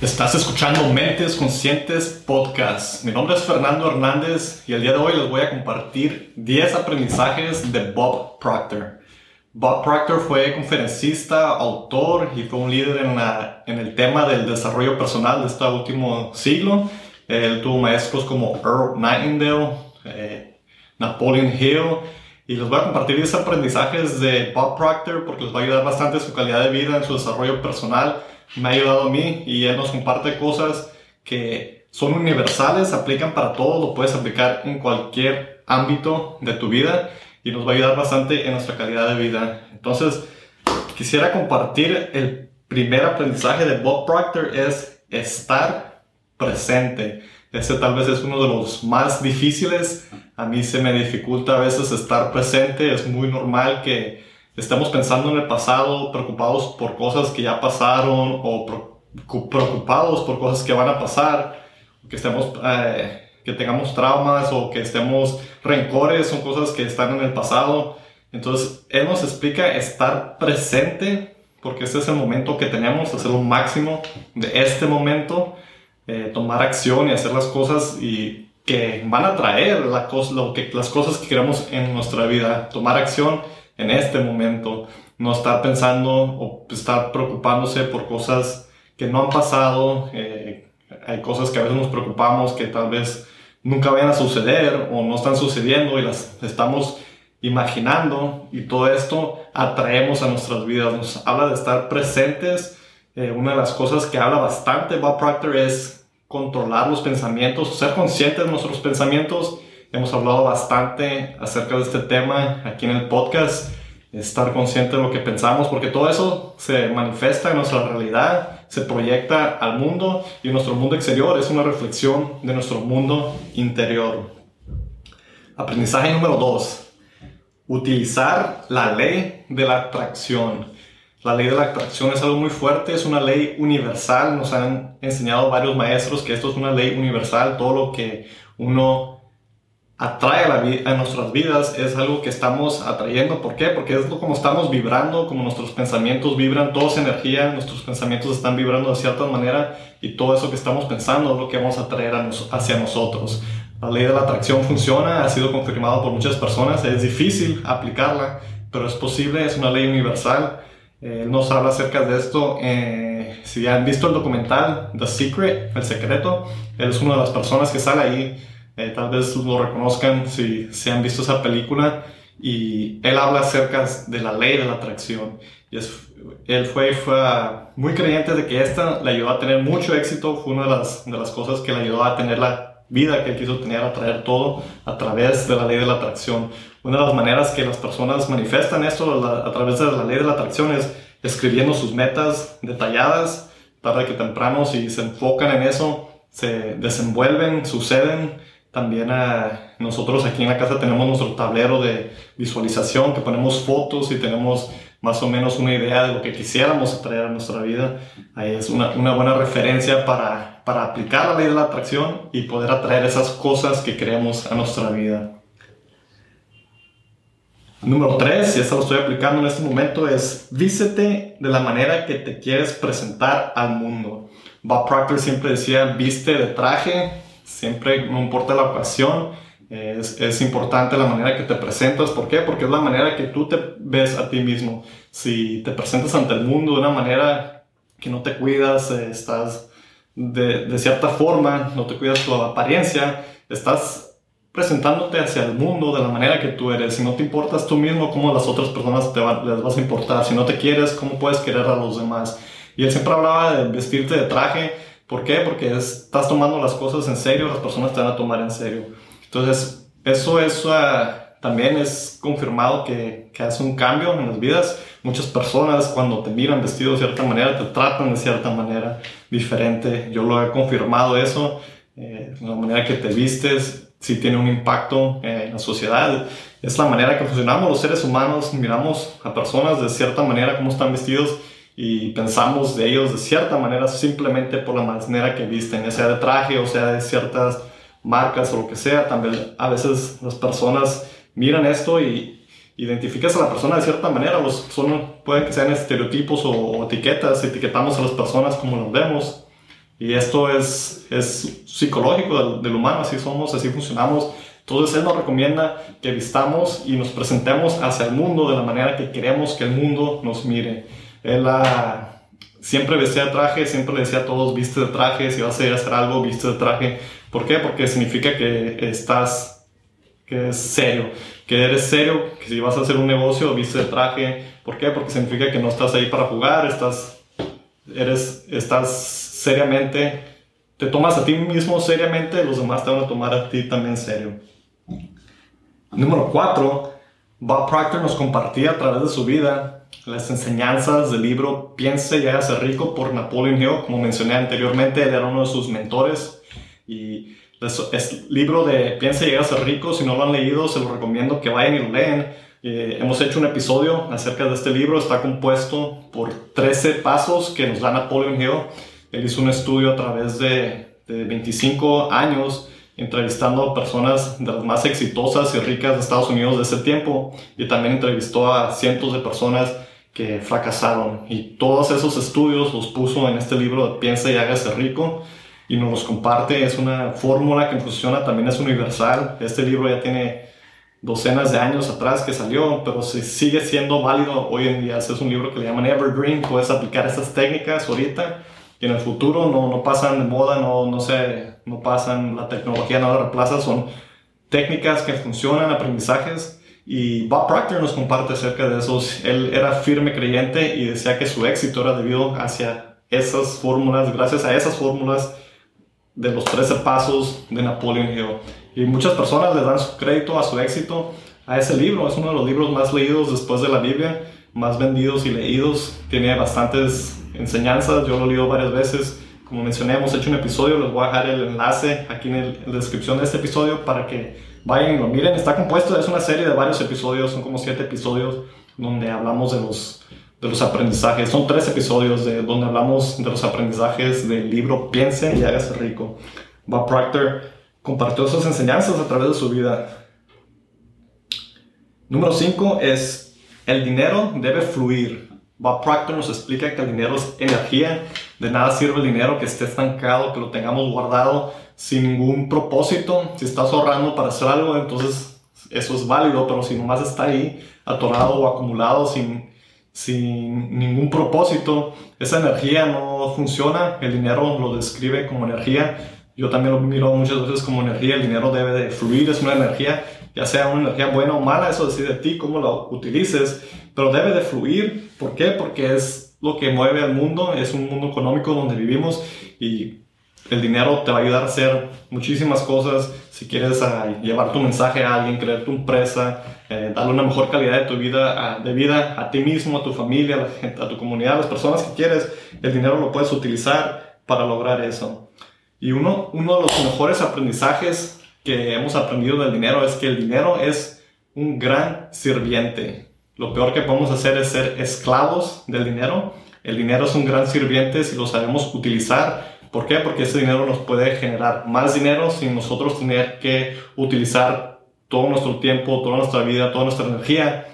Estás escuchando Mentes Conscientes Podcast. Mi nombre es Fernando Hernández y el día de hoy les voy a compartir 10 aprendizajes de Bob Proctor. Bob Proctor fue conferencista, autor y fue un líder en, el tema del desarrollo personal de este último siglo. Él tuvo maestros como Earl Nightingale, eh, Napoleon Hill y les voy a compartir 10 aprendizajes de Bob Proctor porque les va a ayudar bastante en su calidad de vida, en su desarrollo personal me ha ayudado a mí y él nos comparte cosas que son universales, aplican para todo, lo puedes aplicar en cualquier ámbito de tu vida y nos va a ayudar bastante en nuestra calidad de vida. Entonces, quisiera compartir el primer aprendizaje de Bob Proctor es estar presente. Ese tal vez es uno de los más difíciles. A mí se me dificulta a veces estar presente. Es muy normal que estamos pensando en el pasado, preocupados por cosas que ya pasaron o preocupados por cosas que van a pasar, que estemos, eh, que tengamos traumas o que estemos rencores, son cosas que están en el pasado. Entonces, Él nos explica estar presente, porque este es el momento que tenemos, hacer lo máximo de este momento, eh, tomar acción y hacer las cosas y que van a traer la cosa, lo que, las cosas que queremos en nuestra vida, tomar acción en este momento, no estar pensando o estar preocupándose por cosas que no han pasado, eh, hay cosas que a veces nos preocupamos que tal vez nunca vayan a suceder o no están sucediendo y las estamos imaginando. Y todo esto atraemos a nuestras vidas, nos habla de estar presentes. Eh, una de las cosas que habla bastante Bob Proctor es controlar los pensamientos, ser conscientes de nuestros pensamientos Hemos hablado bastante acerca de este tema aquí en el podcast, estar consciente de lo que pensamos, porque todo eso se manifiesta en nuestra realidad, se proyecta al mundo y nuestro mundo exterior es una reflexión de nuestro mundo interior. Aprendizaje número 2. Utilizar la ley de la atracción. La ley de la atracción es algo muy fuerte, es una ley universal. Nos han enseñado varios maestros que esto es una ley universal. Todo lo que uno atrae a, la, a, nuestras vidas es algo que estamos atrayendo. ¿Por qué? Porque es como estamos vibrando, como nuestros pensamientos vibran, todo es energía, nuestros pensamientos están vibrando de cierta manera y todo eso que estamos pensando es lo que vamos a atraer hacia nosotros. La ley de la atracción funciona, ha sido confirmado por muchas personas, es difícil aplicarla, pero es posible, es una ley universal. Eh, él nos habla acerca de esto. Eh, si han visto el documental The Secret, El Secreto, él es una de las personas que sale ahí eh, tal vez lo reconozcan si, si han visto esa película. Y él habla acerca de la ley de la atracción. Y es, él fue, fue muy creyente de que esta le ayudó a tener mucho éxito. Fue una de las, de las cosas que le ayudó a tener la vida que él quiso tener, a traer todo a través de la ley de la atracción. Una de las maneras que las personas manifiestan esto a través de la ley de la atracción es escribiendo sus metas detalladas, tarde que temprano, si se enfocan en eso, se desenvuelven, suceden también a nosotros aquí en la casa tenemos nuestro tablero de visualización que ponemos fotos y tenemos más o menos una idea de lo que quisiéramos atraer a nuestra vida. Ahí es una, una buena referencia para, para aplicar la ley de la atracción y poder atraer esas cosas que queremos a nuestra vida. Número 3, y esto lo estoy aplicando en este momento, es vístete de la manera que te quieres presentar al mundo. Bob Proctor siempre decía, viste de traje, Siempre, no importa la ocasión, es, es, importante la manera que te presentas. ¿Por qué? Porque es la manera que tú te ves a ti mismo. Si te presentas ante el mundo de una manera que no te cuidas, eh, estás de, de, cierta forma, no te cuidas tu apariencia, estás presentándote hacia el mundo de la manera que tú eres. Si no te importas tú mismo, ¿cómo las otras personas te les vas a importar? Si no te quieres, ¿cómo puedes querer a los demás? Y él siempre hablaba de vestirte de traje ¿Por qué? Porque estás tomando las cosas en serio, las personas te van a tomar en serio. Entonces, eso, es también es confirmado que, que, hace un cambio en las vidas. Muchas personas cuando te miran vestido de cierta manera, te tratan de cierta manera diferente. Yo lo he confirmado eso. Eh, la manera que te vistes sí tiene un impacto en la sociedad. Es la manera que funcionamos los seres humanos. Miramos a personas de cierta manera, cómo están vestidos y pensamos de ellos de cierta manera simplemente por la manera que visten, sea de traje o sea de ciertas marcas o lo que sea. También a veces las personas miran esto y identificas a la persona de cierta manera. Los, son, pueden que sean estereotipos o, etiquetas, etiquetamos a las personas como nos vemos. Y esto es, es psicológico del, humano, así somos, así funcionamos. Entonces Él nos recomienda que vistamos y nos presentemos hacia el mundo de la manera que queremos que el mundo nos mire. Él ah, siempre vestía de traje, siempre le decía a todos, viste de traje, si vas a ir a hacer algo, viste de traje. ¿Por qué? Porque significa que estás, que es serio, que eres serio, que si vas a hacer un negocio, viste de traje. ¿Por qué? Porque significa que no estás ahí para jugar, estás, eres, estás seriamente, te tomas a ti mismo seriamente, los demás te van a tomar a ti también serio. Número 4, Bob Proctor nos compartía a través de su vida las enseñanzas del libro Piense y hágase rico por Napoleon Hill. Como mencioné anteriormente, él era uno de sus mentores. Y es libro de Piense y hágase rico. Si no lo han leído, se lo recomiendo que vayan y lo lean. Eh, hemos hecho un episodio acerca de este libro. Está compuesto por 13 pasos que nos da Napoleon Hill él hizo un estudio a través de, 25 años entrevistando a personas de las más exitosas y ricas de Estados Unidos de ese tiempo y también entrevistó a cientos de personas que fracasaron y todos esos estudios los puso en este libro de Piensa y hágase rico y nos los comparte. Es una fórmula que funciona, también es universal. Este libro ya tiene docenas de años atrás que salió, pero sigue siendo válido hoy en día. Es un libro que le llaman Evergreen, puedes aplicar esas técnicas ahorita y en el futuro no, no pasan de moda, no, no, sé, no pasan, la tecnología no la reemplaza, son técnicas que funcionan, aprendizajes. Y Bob Proctor nos comparte acerca de esos. Él era firme creyente y decía que su éxito era debido hacia esas fórmulas, gracias a esas fórmulas de los 13 pasos de Napoleon Hill. Y muchas personas le dan su crédito a su éxito a ese libro. Es uno de los libros más leídos después de la Biblia, más vendidos y leídos. Tiene bastantes enseñanzas, yo lo he leído varias veces. Como mencioné, hemos hecho un episodio, les voy a dejar el enlace aquí en, la descripción de este episodio para que vayan y lo miren. Está compuesto, es una serie de varios episodios, son como siete episodios donde hablamos de los, de los aprendizajes. Son tres episodios de, donde hablamos de los aprendizajes del libro Piense y hágase rico. Bob Proctor compartió sus enseñanzas a través de su vida. Número 5 es el dinero debe fluir. Bob Proctor nos explica que el dinero es energía, de nada sirve el dinero que esté estancado, que lo tengamos guardado sin ningún propósito. Si estás ahorrando para hacer algo, entonces eso es válido, pero si nomás está ahí atorado o acumulado sin, sin ningún propósito, esa energía no funciona. El dinero lo describe como energía. Yo también lo miro muchas veces como energía. El dinero debe de fluir, es una energía, ya sea una energía buena o mala, eso decide de ti cómo lo utilices pero debe de fluir. ¿Por qué? Porque es lo que mueve al mundo, es un mundo económico donde vivimos y el dinero te va a ayudar a hacer muchísimas cosas. Si quieres ah, llevar tu mensaje a alguien, crear tu empresa, eh, darle una mejor calidad de tu vida, de vida a ti mismo, a tu familia, a, la gente, a tu comunidad, a las personas que quieres, el dinero lo puedes utilizar para lograr eso. Y uno, uno de los mejores aprendizajes que hemos aprendido del dinero es que el dinero es un gran sirviente. Lo peor que podemos hacer es ser esclavos del dinero. El dinero es un gran sirviente si lo sabemos utilizar. ¿Por qué? Porque ese dinero nos puede generar más dinero sin nosotros tener que utilizar todo nuestro tiempo, toda nuestra vida, toda nuestra energía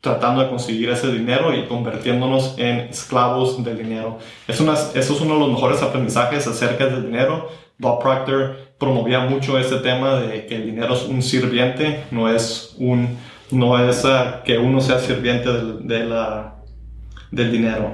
tratando de conseguir ese dinero y convirtiéndonos en esclavos del dinero. Es una, eso es uno de los mejores aprendizajes acerca del dinero. Bob Proctor promovía mucho este tema de que el dinero es un sirviente, no es un no es que uno sea sirviente del, de la, del dinero.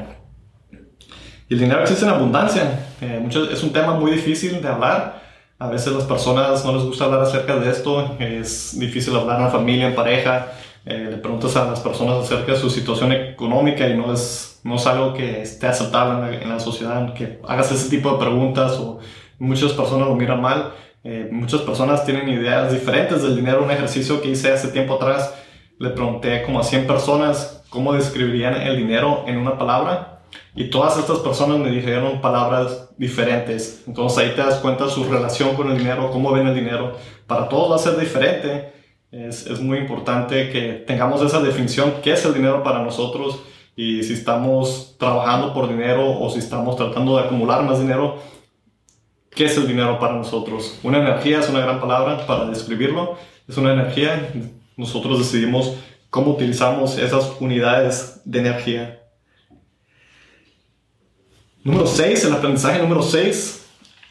Y el dinero existe en abundancia. Eh, es un tema muy difícil de hablar. A veces las personas no les gusta hablar acerca de esto. Es difícil hablar en la familia, en pareja. Eh, le preguntas a las personas acerca de su situación económica y no es, no es algo que esté aceptable en la, sociedad, que hagas ese tipo de preguntas o muchas personas lo miran mal. Eh, muchas personas tienen ideas diferentes del dinero. Un ejercicio que hice hace tiempo atrás le pregunté como a 100 personas cómo describirían el dinero en una palabra y todas estas personas me dijeron palabras diferentes. Entonces ahí te das cuenta su relación con el dinero, cómo ven el dinero. Para todos va a ser diferente. Es, es muy importante que tengamos esa definición, qué es el dinero para nosotros y si estamos trabajando por dinero o si estamos tratando de acumular más dinero, ¿qué es el dinero para nosotros? Una energía es una gran palabra para describirlo. Es una energía nosotros decidimos cómo utilizamos esas unidades de energía. Número 6, el aprendizaje número 6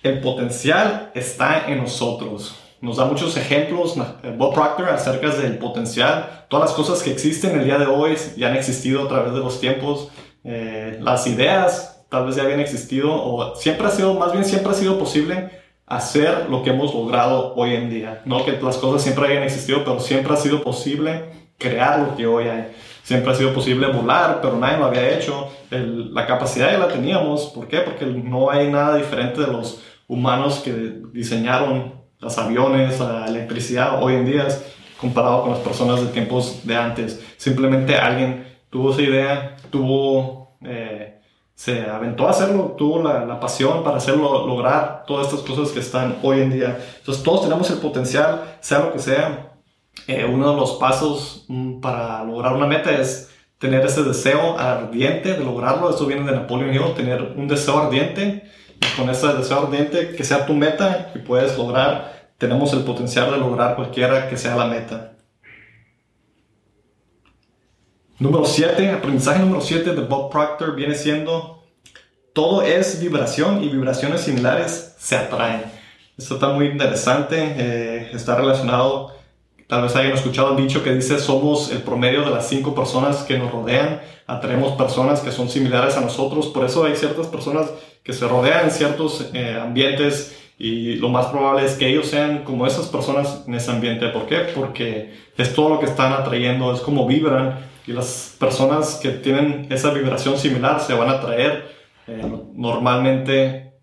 el potencial está en nosotros. Nos da muchos ejemplos, Bob Proctor, acerca del potencial. Todas las cosas que existen el día de hoy ya han existido a través de los tiempos. Eh, las ideas tal vez ya habían existido o siempre ha sido, más bien siempre ha sido posible hacer lo que hemos logrado hoy en día. No que las cosas siempre hayan existido, pero siempre ha sido posible crear lo que hoy hay. Siempre ha sido posible volar, pero nadie lo había hecho. la capacidad ya la teníamos. ¿Por qué? Porque no hay nada diferente de los humanos que diseñaron los aviones, la electricidad hoy en día comparado con las personas de tiempos de antes. Simplemente alguien tuvo esa idea, tuvo, eh, se aventó a hacerlo, tuvo la, pasión para hacerlo, lograr todas estas cosas que están hoy en día. Entonces todos tenemos el potencial, sea lo que sea. Eh, uno de los pasos mm, para lograr una meta es tener ese deseo ardiente de lograrlo. Esto viene de Napoleon Hill, tener un deseo ardiente con ese deseo ardiente que sea tu meta y puedes lograr, tenemos el potencial de lograr cualquiera que sea la meta. Número 7, aprendizaje número 7 de Bob Proctor viene siendo, todo es vibración y vibraciones similares se atraen. Esto está muy interesante, eh, está relacionado Tal vez hayan escuchado el dicho que dice somos el promedio de las cinco personas que nos rodean, atraemos personas que son similares a nosotros, por eso hay ciertas personas que se rodean en ciertos eh, ambientes y lo más probable es que ellos sean como esas personas en ese ambiente. ¿Por qué? Porque es todo lo que están atrayendo, es como vibran y las personas que tienen esa vibración similar se van a atraer. Eh, normalmente,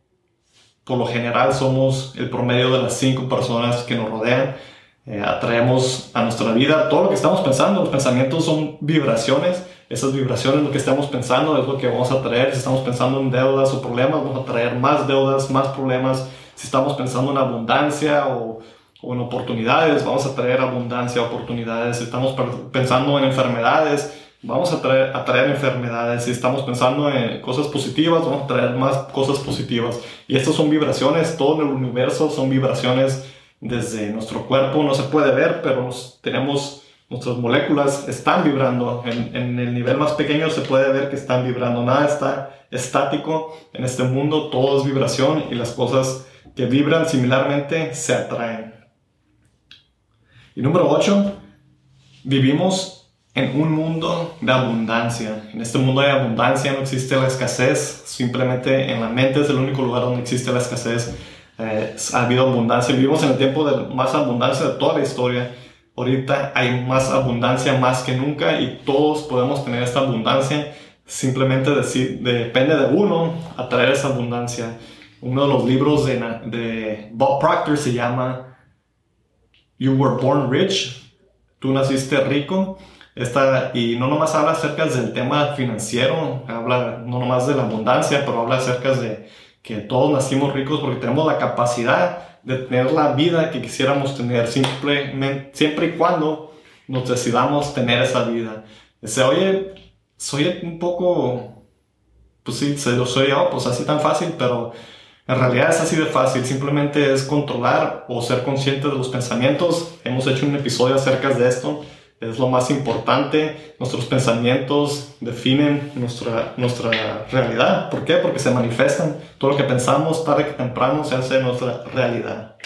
por lo general, somos el promedio de las cinco personas que nos rodean eh, atraemos a nuestra vida todo lo que estamos pensando. Los pensamientos son vibraciones. Esas vibraciones, lo que estamos pensando, es lo que vamos a traer. Si estamos pensando en deudas o problemas, vamos a traer más deudas, más problemas. Si estamos pensando en abundancia o, o en oportunidades, vamos a traer abundancia, oportunidades. Si estamos pensando en enfermedades, vamos a traer, a traer enfermedades. Si estamos pensando en cosas positivas, vamos a traer más cosas positivas. Y estas son vibraciones, todo en el universo son vibraciones desde nuestro cuerpo, no se puede ver, pero tenemos nuestras moléculas están vibrando. En, en, el nivel más pequeño se puede ver que están vibrando. Nada está estático en este mundo, todo es vibración y las cosas que vibran similarmente se atraen. Y número 8, vivimos en un mundo de abundancia. En este mundo de abundancia no existe la escasez, simplemente en la mente es el único lugar donde existe la escasez eh, ha habido abundancia. Vivimos en el tiempo de más abundancia de toda la historia. Ahorita hay más abundancia más que nunca y todos podemos tener esta abundancia. Simplemente decir, depende de uno atraer esa abundancia. Uno de los libros de, de Bob Proctor se llama You Were Born Rich. Tú naciste rico. Esta, y no nomás habla acerca del tema financiero, habla no nomás de la abundancia, pero habla acerca de que todos nacimos ricos porque tenemos la capacidad de tener la vida que quisiéramos tener simplemente, siempre y cuando nos decidamos tener esa vida. Se oye, soy un poco, pues sí, se lo soy yo, pues así tan fácil, pero en realidad es así de fácil, simplemente es controlar o ser consciente de los pensamientos. Hemos hecho un episodio acerca de esto es lo más importante. Nuestros pensamientos definen nuestra, nuestra realidad. ¿Por qué? Porque se manifiestan. Todo lo que pensamos tarde que temprano se hace nuestra realidad.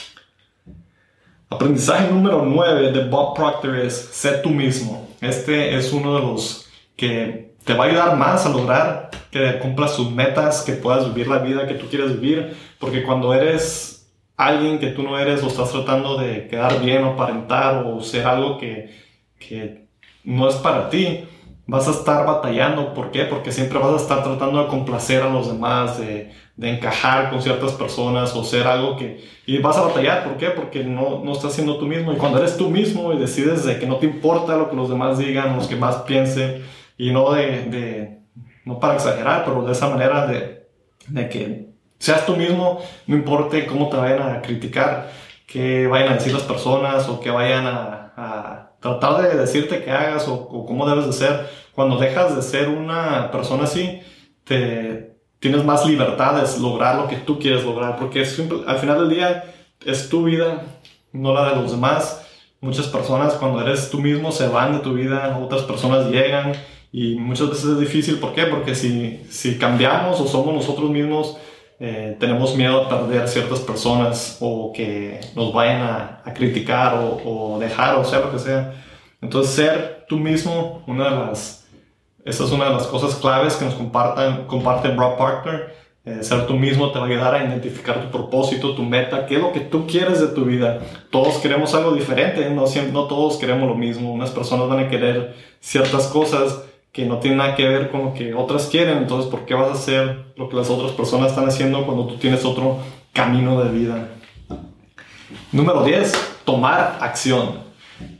Aprendizaje número 9 de Bob Proctor es ser tú mismo. Este es uno de los que te va a ayudar más a lograr que cumplas tus metas, que puedas vivir la vida que tú quieres vivir. Porque cuando eres alguien que tú no eres o estás tratando de quedar bien o aparentar o ser algo que que no es para ti, vas a estar batallando. ¿Por qué? Porque siempre vas a estar tratando de complacer a los demás, de, de, encajar con ciertas personas o ser algo que... Y vas a batallar. ¿Por qué? Porque no, no estás siendo tú mismo. Y cuando eres tú mismo y decides de que no te importa lo que los demás digan, los que más piensen, y no de... de no para exagerar, pero de esa manera de, de que seas tú mismo, no importe cómo te vayan a criticar, que vayan a decir las personas o que vayan a, a tratar de decirte qué hagas o, cómo debes de ser. Cuando dejas de ser una persona así, te, tienes más libertades, lograr lo que tú quieres lograr, porque al final del día es tu vida, no la de los demás. Muchas personas cuando eres tú mismo se van de tu vida, otras personas llegan y muchas veces es difícil. ¿Por qué? Porque si, si cambiamos o somos nosotros mismos, eh, tenemos miedo a perder ciertas personas o que nos vayan a, criticar o, dejar o sea lo que sea. Entonces ser tú mismo, una de las, esa es una de las cosas claves que nos compartan, comparte Brock Partner. Eh, ser tú mismo te va a ayudar a identificar tu propósito, tu meta, qué es lo que tú quieres de tu vida. Todos queremos algo diferente, no, no todos queremos lo mismo. Unas personas van a querer ciertas cosas que no tiene nada que ver con lo que otras quieren, entonces ¿por qué vas a hacer lo que las otras personas están haciendo cuando tú tienes otro camino de vida? Número 10, tomar acción.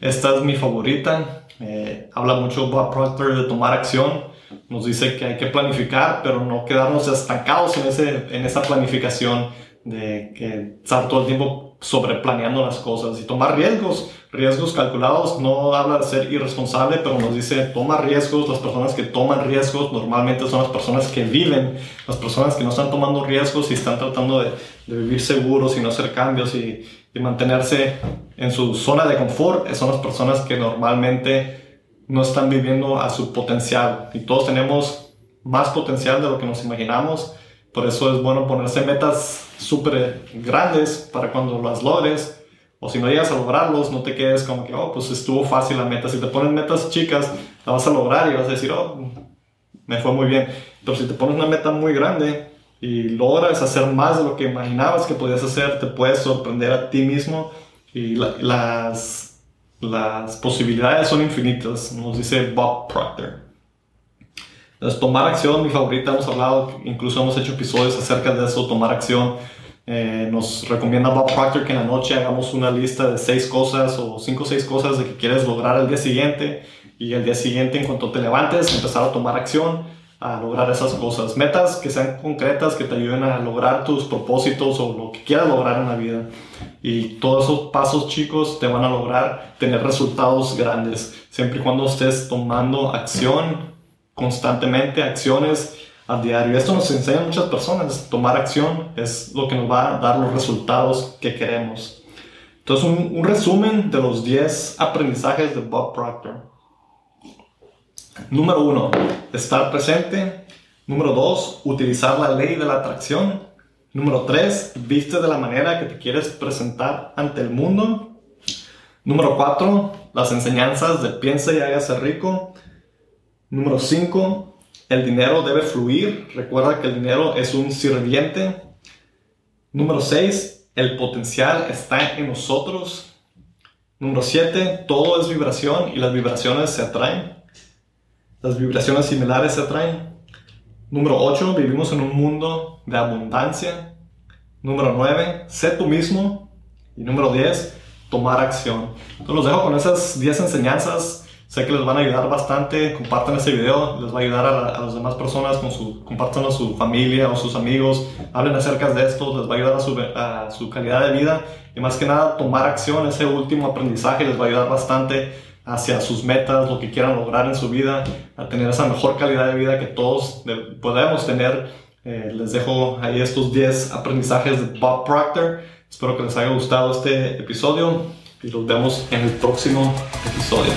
Esta es mi favorita. Eh, habla mucho Bob Proctor de tomar acción. Nos dice que hay que planificar, pero no quedarnos estancados en, ese, en esa planificación de que estar todo el tiempo sobre planeando las cosas y tomar riesgos, riesgos calculados, no habla de ser irresponsable, pero nos dice toma riesgos, las personas que toman riesgos normalmente son las personas que viven, las personas que no están tomando riesgos y están tratando de, vivir seguros y no hacer cambios y, y, mantenerse en su zona de confort, son las personas que normalmente no están viviendo a su potencial. Y todos tenemos más potencial de lo que nos imaginamos, por eso es bueno ponerse metas súper grandes para cuando las logres. O si no llegas a lograrlos, no te quedes como que, oh, pues estuvo fácil la meta. Si te pones metas chicas, la vas a lograr y vas a decir, oh, me fue muy bien. Pero si te pones una meta muy grande y logras hacer más de lo que imaginabas que podías hacer, te puedes sorprender a ti mismo y las, las posibilidades son infinitas, nos dice Bob Proctor. Entonces, tomar acción, mi favorita, hemos hablado, incluso hemos hecho episodios acerca de eso, tomar acción. Eh, nos recomienda Bob Proctor que en la noche hagamos una lista de seis cosas o cinco o seis cosas de que quieres lograr al día siguiente y el día siguiente en cuanto te levantes empezar a tomar acción a lograr esas cosas. Metas que sean concretas, que te ayuden a lograr tus propósitos o lo que quieras lograr en la vida. Y todos esos pasos chicos te van a lograr tener resultados grandes, siempre y cuando estés tomando acción constantemente acciones a diario. Esto nos enseña a muchas personas. Tomar acción es lo que nos va a dar los resultados que queremos. Entonces, un, resumen de los 10 aprendizajes de Bob Proctor. Número 1, estar presente. Número 2, utilizar la ley de la atracción. Número 3, viste de la manera que te quieres presentar ante el mundo. Número 4, las enseñanzas de piensa y hágase rico. Número 5, el dinero debe fluir. Recuerda que el dinero es un sirviente. Número 6, el potencial está en nosotros. Número 7, todo es vibración y las vibraciones se atraen. Las vibraciones similares se atraen. Número 8, vivimos en un mundo de abundancia. Número 9, sé tú mismo. Y número 10, tomar acción. Entonces los dejo con esas 10 enseñanzas Sé que les van a ayudar bastante. Compartan este video, les va a ayudar a, las demás personas, con su, compartan a su familia o sus amigos. Hablen acerca de esto, les va a ayudar a su, a su calidad de vida. Y más que nada, tomar acción, ese último aprendizaje les va a ayudar bastante hacia sus metas, lo que quieran lograr en su vida, a tener esa mejor calidad de vida que todos podemos tener. Eh, les dejo ahí estos 10 aprendizajes de Bob Proctor. Espero que les haya gustado este episodio y los vemos en el próximo episodio.